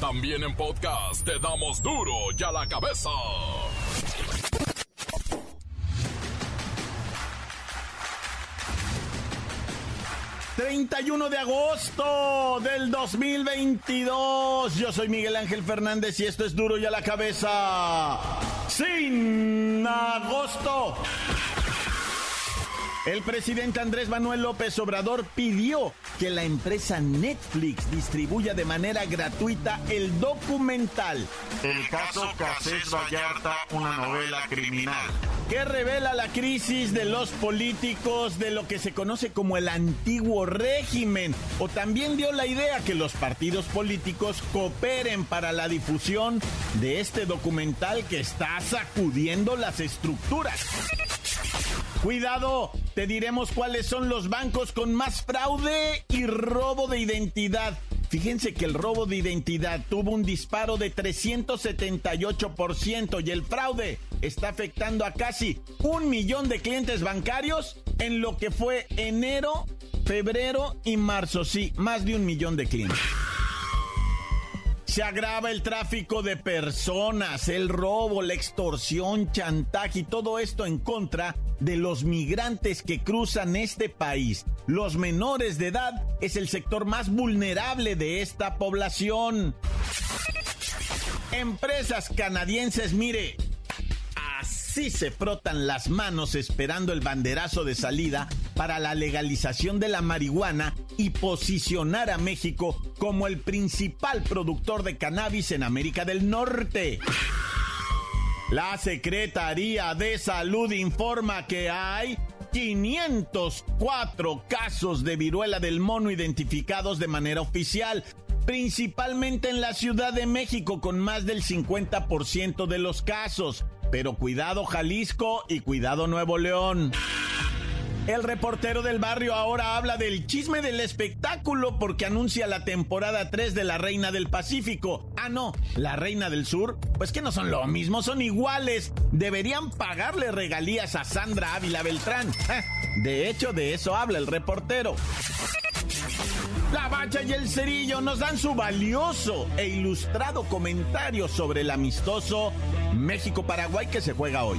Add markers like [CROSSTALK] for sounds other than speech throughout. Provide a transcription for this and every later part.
También en podcast te damos duro y a la cabeza. 31 de agosto del 2022. Yo soy Miguel Ángel Fernández y esto es duro y a la cabeza. Sin agosto. El presidente Andrés Manuel López Obrador pidió que la empresa Netflix distribuya de manera gratuita el documental El caso Casés Vallarta, una novela criminal. que revela la crisis de los políticos de lo que se conoce como el antiguo régimen, o también dio la idea que los partidos políticos cooperen para la difusión de este documental que está sacudiendo las estructuras. Cuidado, te diremos cuáles son los bancos con más fraude y robo de identidad. Fíjense que el robo de identidad tuvo un disparo de 378% y el fraude está afectando a casi un millón de clientes bancarios en lo que fue enero, febrero y marzo. Sí, más de un millón de clientes. Se agrava el tráfico de personas, el robo, la extorsión, chantaje y todo esto en contra de los migrantes que cruzan este país. Los menores de edad es el sector más vulnerable de esta población. Empresas canadienses, mire, así se frotan las manos esperando el banderazo de salida para la legalización de la marihuana y posicionar a México como el principal productor de cannabis en América del Norte. La Secretaría de Salud informa que hay 504 casos de viruela del mono identificados de manera oficial, principalmente en la Ciudad de México con más del 50% de los casos. Pero cuidado Jalisco y cuidado Nuevo León. El reportero del barrio ahora habla del chisme del espectáculo porque anuncia la temporada 3 de La Reina del Pacífico. Ah, no, La Reina del Sur. Pues que no son lo mismo, son iguales. Deberían pagarle regalías a Sandra Ávila Beltrán. Eh, De hecho, de eso habla el reportero. La Bacha y el Cerillo nos dan su valioso e ilustrado comentario sobre el amistoso México-Paraguay que se juega hoy.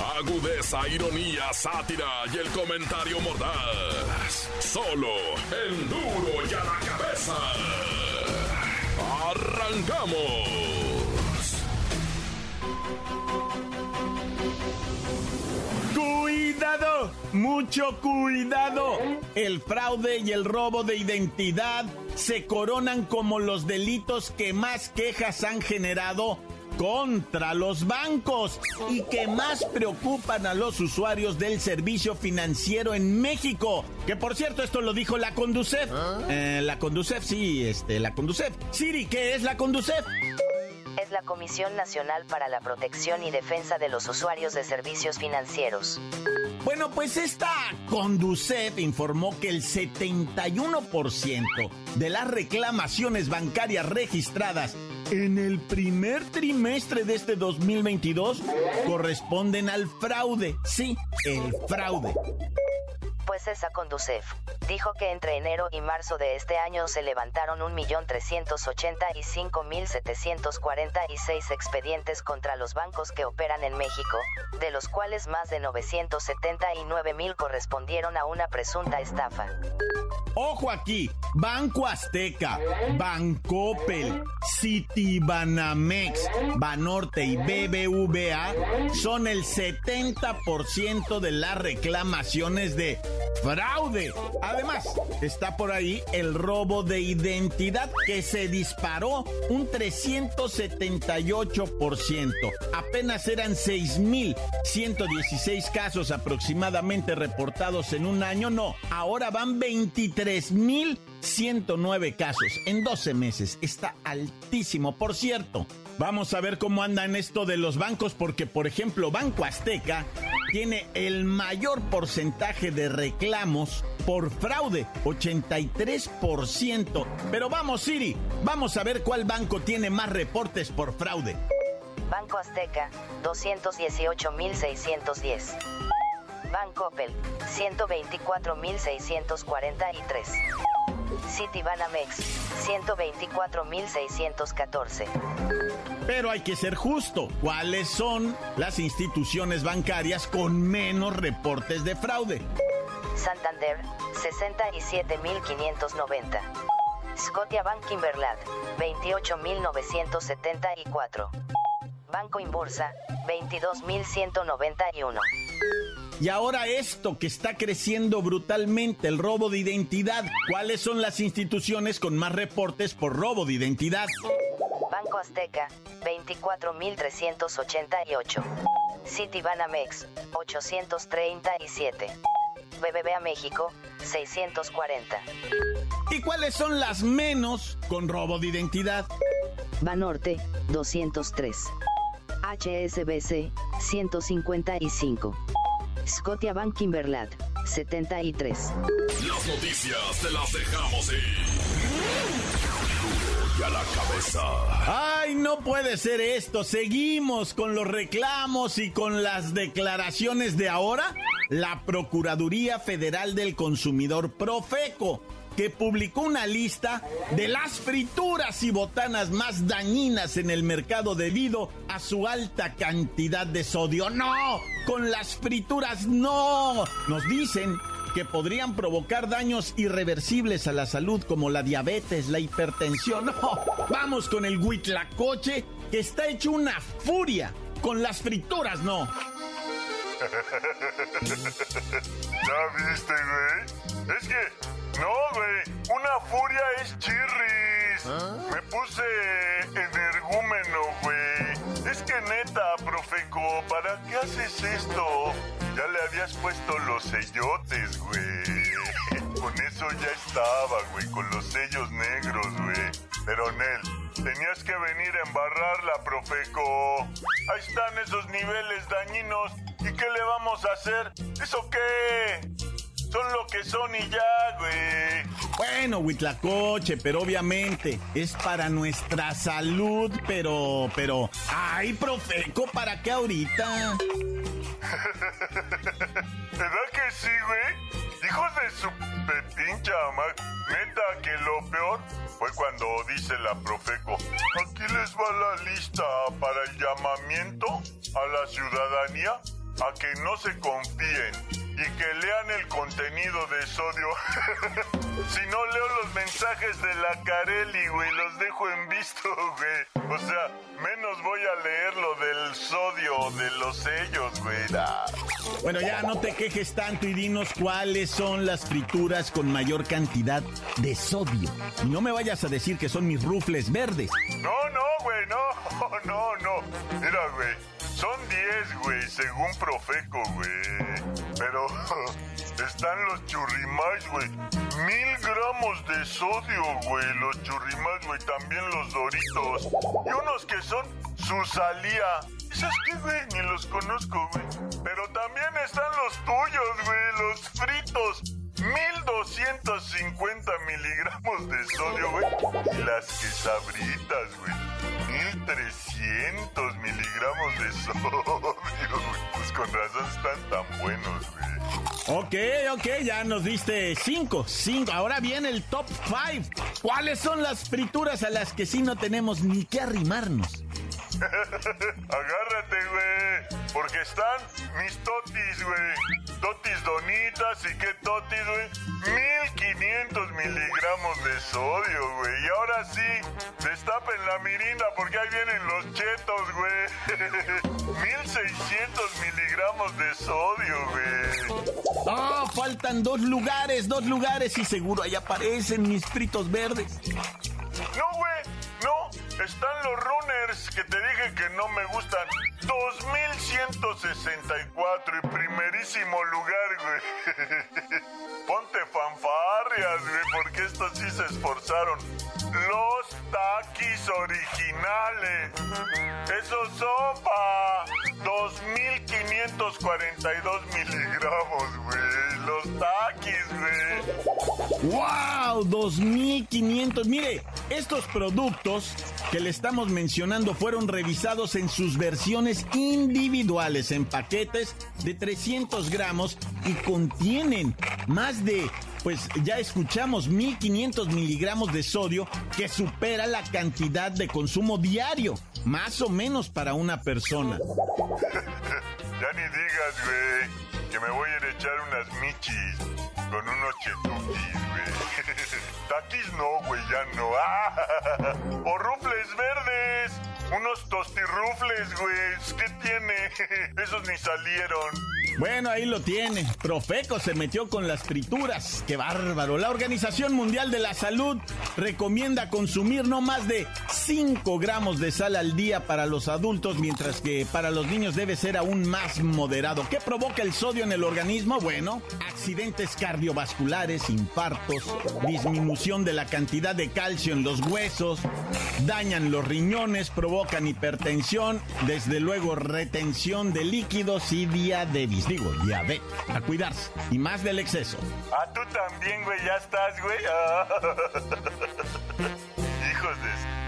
Agudeza, ironía, sátira y el comentario mordaz. Solo el duro y a la cabeza. ¡Arrancamos! Cuidado, mucho cuidado. El fraude y el robo de identidad se coronan como los delitos que más quejas han generado contra los bancos y que más preocupan a los usuarios del servicio financiero en México. Que por cierto, esto lo dijo la Conducef. Eh, la Conducef, sí, este, la Conducef. Siri, ¿qué es la Conducef? Es la Comisión Nacional para la Protección y Defensa de los Usuarios de Servicios Financieros. Bueno, pues esta Conducef informó que el 71% de las reclamaciones bancarias registradas en el primer trimestre de este 2022 corresponden al fraude. Sí, el fraude. Pues esa Conducef dijo que entre enero y marzo de este año se levantaron 1.385.746 expedientes contra los bancos que operan en México, de los cuales más de 979.000 correspondieron a una presunta estafa. Ojo aquí, Banco Azteca, Bancopel, Citibanamex, Banorte y BBVA son el 70% de las reclamaciones de fraude. Además, está por ahí el robo de identidad que se disparó un 378%. Apenas eran 6.116 casos aproximadamente reportados en un año. No, ahora van 23.109 casos en 12 meses. Está altísimo. Por cierto, vamos a ver cómo andan esto de los bancos porque, por ejemplo, Banco Azteca tiene el mayor porcentaje de reclamos por fraude, 83%. Pero vamos, Siri, vamos a ver cuál banco tiene más reportes por fraude. Banco Azteca, 218.610. Banco Opel, 124.643. Citibanamex, 124.614. Pero hay que ser justo. ¿Cuáles son las instituciones bancarias con menos reportes de fraude? Santander, 67.590. Scotia Bank Kimberlad, 28.974. Banco Inbursa, 22.191. Y ahora esto que está creciendo brutalmente, el robo de identidad. ¿Cuáles son las instituciones con más reportes por robo de identidad? Banco Azteca, 24.388. Citibanamex, 837. BBVA México, 640. ¿Y cuáles son las menos con robo de identidad? Banorte, 203. HSBC, 155. Scotiabank Kimberlad, 73. Las noticias te las dejamos ir. Y a la cabeza. Ay, no puede ser esto. Seguimos con los reclamos y con las declaraciones de ahora. La Procuraduría Federal del Consumidor Profeco que publicó una lista de las frituras y botanas más dañinas en el mercado debido a su alta cantidad de sodio. No, con las frituras no. Nos dicen que podrían provocar daños irreversibles a la salud como la diabetes, la hipertensión. No, vamos con el huitlacoche que está hecho una furia. Con las frituras no. [LAUGHS] ¿Ya viste, güey? Es que no, güey. Una furia es chirris. Me puse energúmeno, güey. Es que neta, Profeco, ¿para qué haces esto? Ya le habías puesto los sellotes, güey. [LAUGHS] Con eso ya estaba, güey, con los sellos negros, güey. Pero Nel, tenías que venir a embarrarla, Profeco. Ahí están esos niveles dañinos. ¿Y qué le vamos a hacer? ¿Eso qué? Son lo que son y ya, güey. Bueno, Huitlacoche, pero obviamente es para nuestra salud, pero, pero, ay, Profeco, ¿para qué ahorita? [LAUGHS] ¿Verdad que sí, güey? Hijos de su pincha. Neta que lo peor fue cuando dice la Profeco. Aquí les va la lista para el llamamiento a la ciudadanía a que no se confíen y que lean el contenido de sodio. [LAUGHS] si no leo los mensajes de la Carelli, güey, los dejo en visto, güey. O sea, menos voy a leer lo del sodio, de los sellos, güey. Bueno, ya no te quejes tanto y dinos cuáles son las frituras con mayor cantidad de sodio. Y no me vayas a decir que son mis rufles verdes. No, no, güey, no, no, según Profeco, güey. Pero [LAUGHS] están los churrimais, güey. Mil gramos de sodio, güey. Los churrimais, güey. También los doritos. Y unos que son susalía. ¿Esos qué, güey? Ni los conozco, güey. Pero también están los tuyos, güey. Los fritos. 1250 miligramos de sodio, güey. Y las quesabritas, güey. 1300 miligramos de sodio, [LAUGHS] Pues con razón están tan buenos, güey. Ok, ok, ya nos diste cinco, cinco. Ahora viene el top five. ¿Cuáles son las frituras a las que sí no tenemos ni que arrimarnos? [LAUGHS] Agárrate, güey. Porque están mis totis, güey. Totis donitas y qué totis, güey. 1500 miligramos de sodio, güey. Y ahora sí, destapen la mirinda porque ahí vienen los chetos, güey. [LAUGHS] 1600 miligramos de sodio, güey. Oh, faltan dos lugares, dos lugares y seguro ahí aparecen mis fritos verdes. No, güey. Están los runners que te dije que no me gustan. 2164 y primerísimo lugar, güey. [LAUGHS] Ponte fanfarrias, güey, porque estos sí se esforzaron. Los taquis originales. Eso sopa. 2542 miligramos, güey. Los taquis, güey. ¡Wow! 2500. Mire, estos productos que le estamos mencionando fueron revisados en sus versiones individuales, en paquetes de 300 gramos y contienen más de pues ya escuchamos 1500 miligramos de sodio que supera la cantidad de consumo diario, más o menos para una persona. [LAUGHS] ya ni digas, güey, que me voy a ir a echar unas michis con unos chetuquis, güey. [LAUGHS] Taquis no, güey, ya no. [LAUGHS] o rufles verdes. Unos tostirrufles, güey. ¿Qué tiene? [LAUGHS] Esos ni salieron. Bueno, ahí lo tiene. Profeco se metió con las frituras. ¡Qué bárbaro! La Organización Mundial de la Salud recomienda consumir no más de 5 gramos de sal al día para los adultos, mientras que para los niños debe ser aún más moderado. ¿Qué provoca el sodio en el organismo? Bueno, accidentes cardiovasculares, infartos, disminución de la cantidad de calcio en los huesos, dañan los riñones, provocan hipertensión, desde luego retención de líquidos y diabetes digo, ya ve, a cuidarse. Y más del exceso. Ah, tú también, güey, ya estás, güey. Ah. [LAUGHS] Hijos de...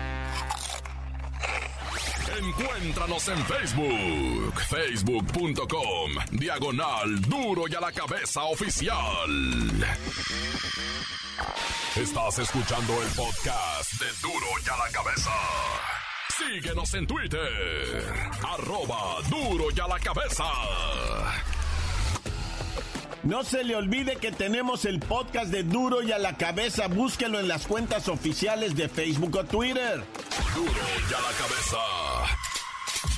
Encuéntranos en Facebook, facebook.com, diagonal duro y a la cabeza oficial. Estás escuchando el podcast de duro y a la cabeza. Síguenos en Twitter, arroba duro y a la cabeza. No se le olvide que tenemos el podcast de Duro y a la cabeza. Búsquelo en las cuentas oficiales de Facebook o Twitter. Duro y a la cabeza.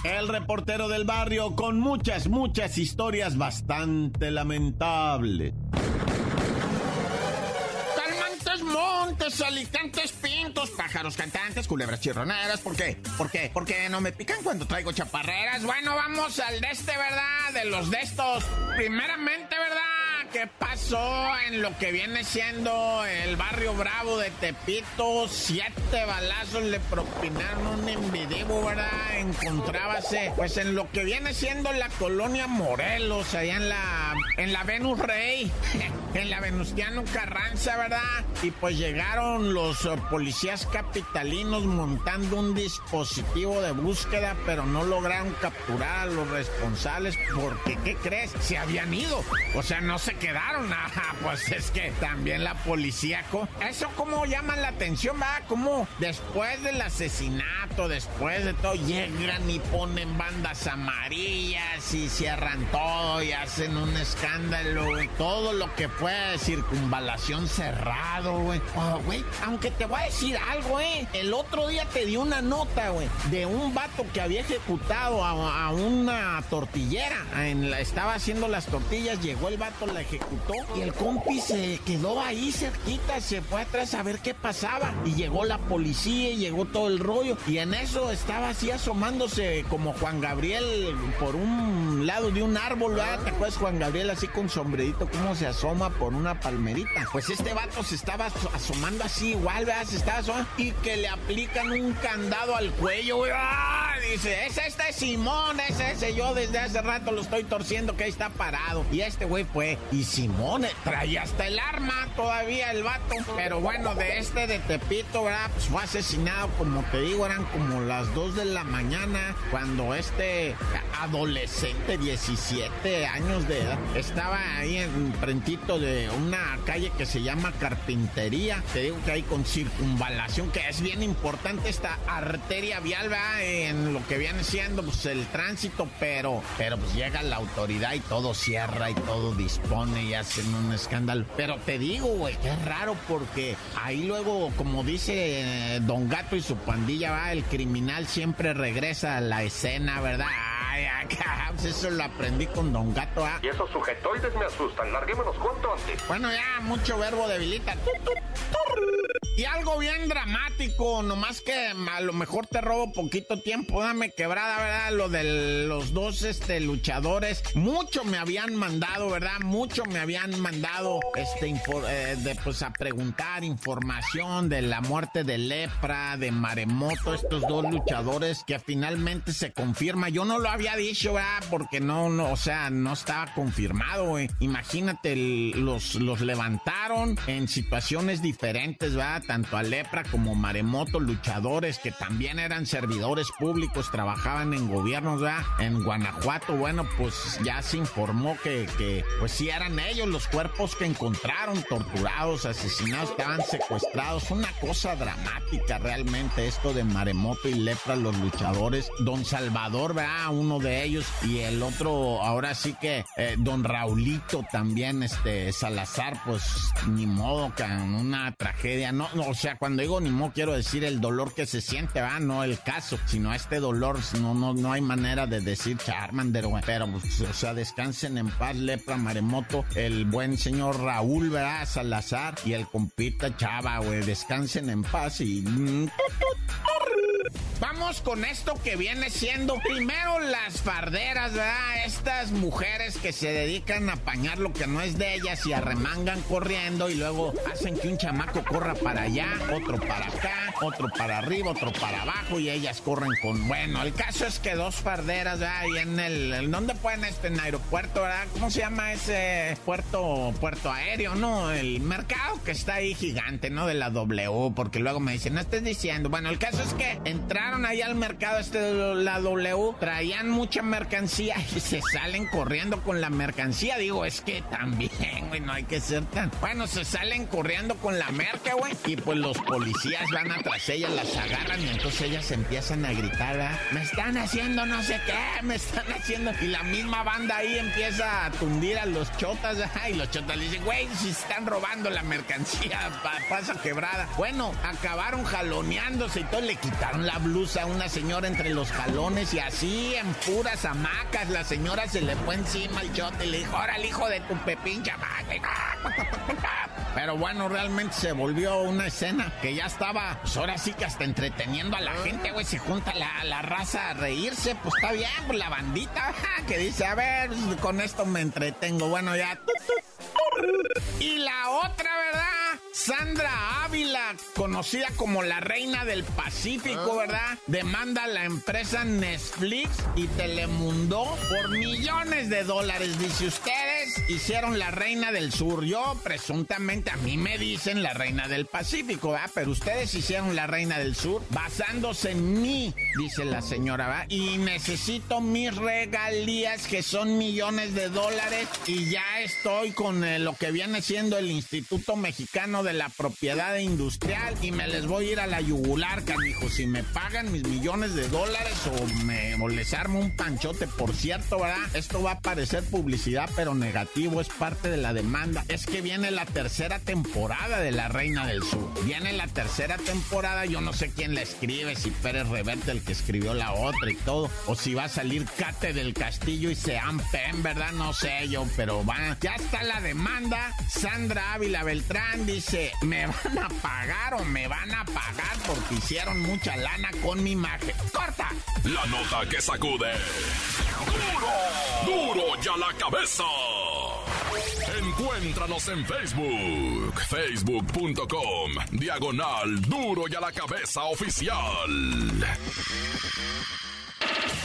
El reportero del barrio con muchas, muchas historias bastante lamentables. montes, alicantes, pájaros cantantes, culebras chirroneras. ¿Por qué? ¿Por qué? ¿Por qué no me pican cuando traigo chaparreras? Bueno, vamos al de este, ¿verdad? De los de estos. Primeramente, ¿verdad? ¿Qué pasó en lo que viene siendo el barrio Bravo de Tepito? Siete balazos le propinaron un individuo, ¿verdad? Encontrábase, pues en lo que viene siendo la colonia Morelos, allá en la, en la Venus Rey, [LAUGHS] en la Venustiano Carranza, ¿verdad? Y pues llegaron los policías capitalinos montando un dispositivo de búsqueda, pero no lograron capturar a los responsables porque, ¿qué crees? Se habían ido. O sea, no se quedaron. Ajá, [LAUGHS] pues es que también la policía. Eso como llama la atención, va, como después del asesinato, después de todo, llegan y ponen bandas amarillas y cierran todo y hacen un escándalo, Todo lo que fue circunvalación cerrado, güey. Oh, güey, aunque te voy a decir algo, eh. El otro día te di una nota, güey, de un vato que había ejecutado a, una tortillera. Estaba haciendo las tortillas, llegó el vato, la y el compi se quedó ahí cerquita, se fue atrás a ver qué pasaba. Y llegó la policía y llegó todo el rollo. Y en eso estaba así asomándose como Juan Gabriel por un lado de un árbol, ¿verdad? ¿Te acuerdas Juan Gabriel así con sombrerito, cómo se asoma por una palmerita? Pues este vato se estaba asomando así igual, ¿verdad? Se estaba asomando y que le aplican un candado al cuello, güey. ¡Ah! Dice, es este Simón, es ese. Yo desde hace rato lo estoy torciendo que ahí está parado. Y este güey fue. Simón traía hasta el arma todavía el vato. Pero bueno, de este de Tepito, ¿verdad? Pues fue asesinado, como te digo, eran como las 2 de la mañana. Cuando este adolescente, 17 años de edad, estaba ahí en frentito de una calle que se llama Carpintería. Te digo que hay con circunvalación, que es bien importante esta arteria vial, ¿verdad? En lo que viene siendo pues, el tránsito, pero, pero pues llega la autoridad y todo cierra y todo dispone y hacen un escándalo. Pero te digo, güey, que es raro porque ahí luego, como dice eh, Don Gato y su pandilla, va, el criminal siempre regresa a la escena, ¿verdad? Ay, acá, pues eso lo aprendí con Don Gato, ¿ah? Y esos sujetoides me asustan. Larguémonos cuanto antes. Bueno, ya, mucho verbo debilita. Y algo bien dramático, nomás que a lo mejor te robo poquito tiempo, dame quebrada, ¿verdad? Lo de los dos este, luchadores, mucho me habían mandado, ¿verdad? Mucho me habían mandado este, eh, de, pues, a preguntar información de la muerte de Lepra, de Maremoto, estos dos luchadores que finalmente se confirma. Yo no lo había dicho, ¿verdad? Porque no, no o sea, no estaba confirmado, güey. Imagínate, los, los levantaron en situaciones diferentes, ¿verdad? Tanto a Lepra como Maremoto, luchadores que también eran servidores públicos, trabajaban en gobiernos, ¿verdad? En Guanajuato, bueno, pues ya se informó que, que, pues sí eran ellos los cuerpos que encontraron, torturados, asesinados, estaban secuestrados. Una cosa dramática realmente esto de Maremoto y Lepra, los luchadores. Don Salvador, ¿verdad? Uno de ellos y el otro, ahora sí que eh, Don Raulito también, este Salazar, pues ni modo, que una tragedia. No, o sea, cuando digo ni mo, quiero decir el dolor que se siente, va, no el caso, sino este dolor, no, no, no hay manera de decir Charmander, güey. Pero, pues, o sea, descansen en paz, Lepra, Maremoto, el buen señor Raúl, ¿verdad? Salazar y el compita Chava, güey. Descansen en paz y. Vamos con esto que viene siendo primero las farderas, ¿verdad? Estas mujeres que se dedican a apañar lo que no es de ellas y arremangan corriendo y luego hacen que un chamaco corra para allá, otro para acá, otro para arriba, otro para abajo y ellas corren con... Bueno, el caso es que dos farderas, ¿verdad? Ahí en el... ¿Dónde pueden este en aeropuerto, ¿verdad? ¿Cómo se llama ese puerto, puerto aéreo, no? El mercado que está ahí gigante, ¿no? De la W, porque luego me dicen, no estés diciendo. Bueno, el caso es que entraron ahí al mercado este la W, traían mucha mercancía y se salen corriendo con la mercancía. Digo, es que también, güey, no hay que ser tan. Bueno, se salen corriendo con la merca, güey. Y pues los policías van atrás ellas, las agarran y entonces ellas empiezan a gritar, ¿verdad? Me están haciendo no sé qué, me están haciendo. Y la misma banda ahí empieza a tundir a los chotas, ¿verdad? Y los chotas le dicen, güey, si están robando la mercancía, pasa quebrada. Bueno, acabaron jaloneándose y todo le quitaron la blusa a una señora entre los jalones y así en puras hamacas la señora se le fue encima al chote y le dijo, ahora el hijo de tu pepín [LAUGHS] Pero bueno, realmente se volvió una escena que ya estaba, pues ahora sí que hasta entreteniendo a la gente, güey, se junta la, la raza a reírse, pues está bien, pues la bandita [LAUGHS] que dice, a ver, con esto me entretengo, bueno, ya. Y la otra, ¿verdad? Sandra Ávila, conocida como la reina del Pacífico, ah. ¿verdad? Demanda a la empresa Netflix y Telemundo por millones de dólares. Dice, ustedes hicieron la reina del sur. Yo, presuntamente, a mí me dicen la reina del Pacífico, ¿verdad? Pero ustedes hicieron la reina del sur basándose en mí, dice la señora, ¿verdad? Y necesito mis regalías, que son millones de dólares, y ya estoy con eh, lo que viene siendo el Instituto Mexicano de la propiedad industrial y me les voy a ir a la yugular, canijo. Si me pagan mis millones de dólares o, me, les armo un panchote, por cierto, ¿verdad? Esto va a parecer publicidad, pero negativo, es parte de la demanda. Es que viene la tercera temporada de La Reina del Sur. Viene la tercera temporada, yo no sé quién la escribe, si Pérez Reverte el que escribió la otra y todo, o si va a salir Cate del Castillo y Sean Pen, ¿verdad? No sé yo, pero va. Ya está la demanda. Sandra Ávila Beltrán dice ¿me van a pagar o me van a pagar porque hicieron mucha lana con mi imagen? ¡Corta! La nota que sacude. ¡Duro! ¡Duro ya la cabeza! Encuéntranos en Facebook, facebook.com, diagonal Duro y a la cabeza oficial.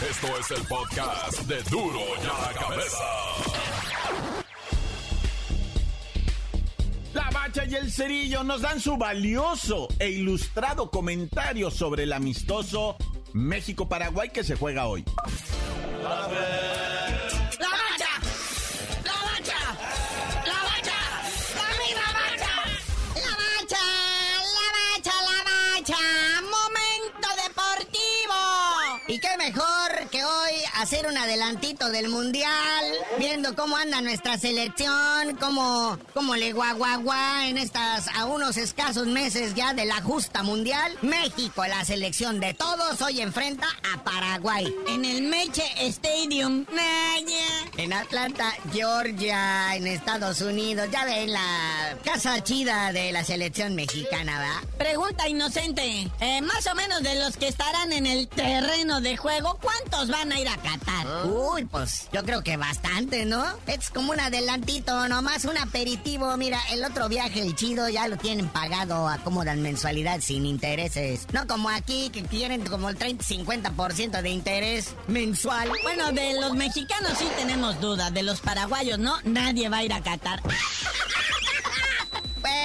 Esto es el podcast de Duro y a la cabeza. La Bacha y el Cerillo nos dan su valioso e ilustrado comentario sobre el amistoso México-Paraguay que se juega hoy. Hacer un adelantito del mundial, viendo cómo anda nuestra selección, cómo, cómo le guaguagua en estas a unos escasos meses ya de la justa mundial. México, la selección de todos, hoy enfrenta a Paraguay. En el Meche Stadium. En Atlanta, Georgia, en Estados Unidos. Ya ven la casa chida de la selección mexicana, ¿verdad? Pregunta inocente. Eh, más o menos de los que estarán en el terreno de juego, ¿cuántos van a ir a Uy, pues yo creo que bastante, ¿no? Es como un adelantito, nomás un aperitivo. Mira, el otro viaje, el chido, ya lo tienen pagado, acomodan mensualidad sin intereses. No como aquí, que quieren como el 30-50% de interés mensual. Bueno, de los mexicanos sí tenemos dudas, de los paraguayos no, nadie va a ir a Qatar.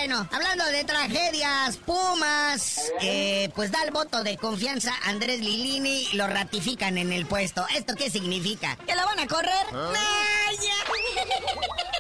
Bueno, hablando de tragedias, Pumas, eh, pues da el voto de confianza a Andrés Lilini lo ratifican en el puesto. ¿Esto qué significa? ¿Que lo van a correr? [LAUGHS]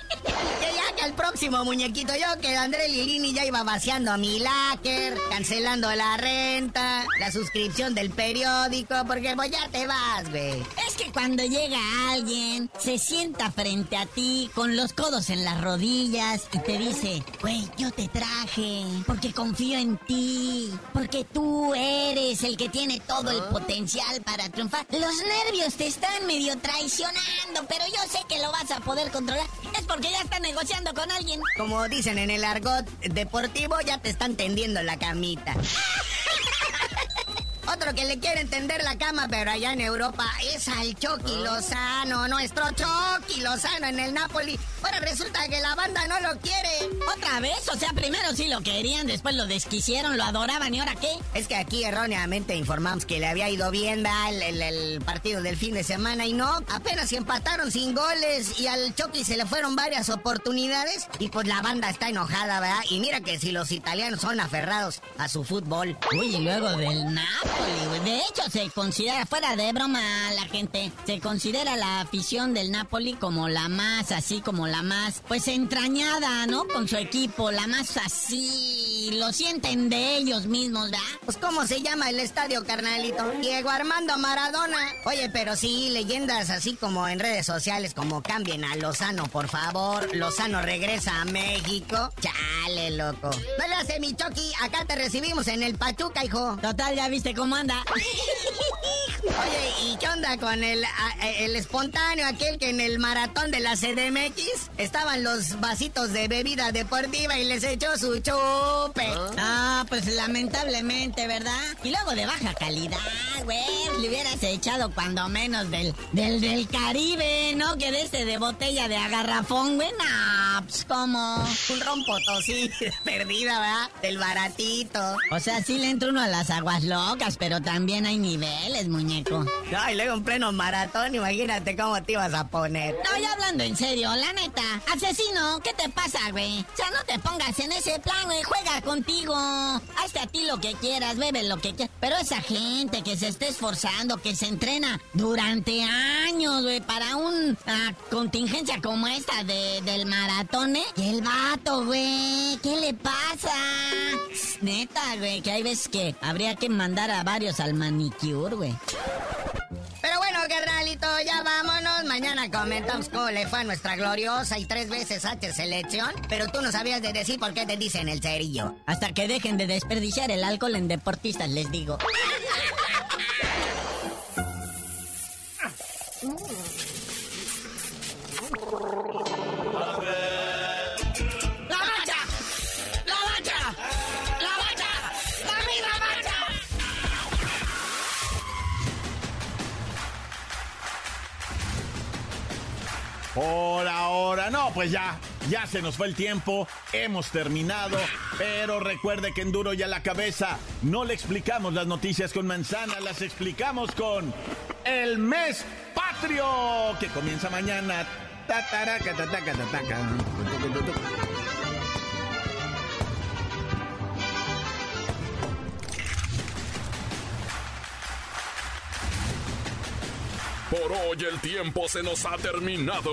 Que ya que el próximo muñequito yo, que Andrés Lilini ya iba vaciando a mi láker, cancelando la renta, la suscripción del periódico, porque pues ya te vas, güey. Es que cuando llega alguien, se sienta frente a ti con los codos en las rodillas y te dice, güey, yo te traje porque confío en ti, porque tú eres el que tiene todo el potencial para triunfar. Los nervios te están medio traicionando, pero yo sé que lo vas a poder controlar. Porque ya estás negociando con alguien. Como dicen en el argot deportivo, ya te están tendiendo la camita. Otro que le quiere entender la cama, pero allá en Europa, es al Chucky Lozano, nuestro Chucky Lozano en el Napoli. Ahora resulta que la banda no lo quiere. ¿Otra vez? O sea, primero sí lo querían, después lo desquisieron, lo adoraban, ¿y ahora qué? Es que aquí erróneamente informamos que le había ido bien el, el- el partido del fin de semana y no, apenas si empataron sin goles y al Chucky se le fueron varias oportunidades y pues la banda está enojada, ¿verdad? Y mira que si los italianos son aferrados a su fútbol. Uy, y luego del Napoli, De hecho, se considera, fuera de broma la gente, se considera la afición del Napoli como la más, así como la más, pues entrañada, ¿no? Con su equipo, la más así, lo sienten de ellos mismos, ¿verdad? Pues ¿cómo se llama el estadio, carnalito? Diego Armando Maradona. Oye, pero sí, leyendas así como en redes sociales, como cambien a Lozano, por favor. Lozano regresa a México. Chale, loco. No le hace mi Chucky, acá te recibimos en el Pachuca, hijo. Total, ya viste cómo [LAUGHS] Oye, ¿y qué onda con el, a- el espontáneo, aquel que en el maratón de la CDMX estaban los vasitos de bebida deportiva y les echó su chupe? Ah, pues lamentablemente, ¿verdad? Y luego de baja calidad, güey. Le hubieras echado cuando menos del, del, del Caribe, ¿no? Que de este de botella de agarrafón, güey. No, pues como. Un rompotosí [LAUGHS] perdida, ¿verdad? Del baratito. O sea, sí le entra uno a las aguas locas, pero también hay niveles, muñeco. No, y luego en pleno maratón, imagínate cómo te ibas a poner. No, ya hablando en serio, la neta. Asesino, ¿qué te pasa, güey? O sea, no te pongas en ese plan, güey. Juega contigo. Hazte a ti lo que quieras, bebe lo que quieras. Pero esa gente que se esté esforzando, que se entrena durante años, güey, para una contingencia como esta de, del maratón, ¿eh? Y el vato, güey, ¿qué le pasa? Neta, güey, que hay veces que habría que mandar a varios al manicure, güey. Pero bueno, carnalito, ya vámonos. Mañana comentamos cómo le fue a nuestra gloriosa y tres veces H selección. Pero tú no sabías de decir por qué te dicen el cerillo. Hasta que dejen de desperdiciar el alcohol en deportistas, les digo. Pues ya, ya se nos fue el tiempo, hemos terminado, pero recuerde que en duro ya la cabeza no le explicamos las noticias con manzana, las explicamos con el mes patrio, que comienza mañana. Por hoy el tiempo se nos ha terminado.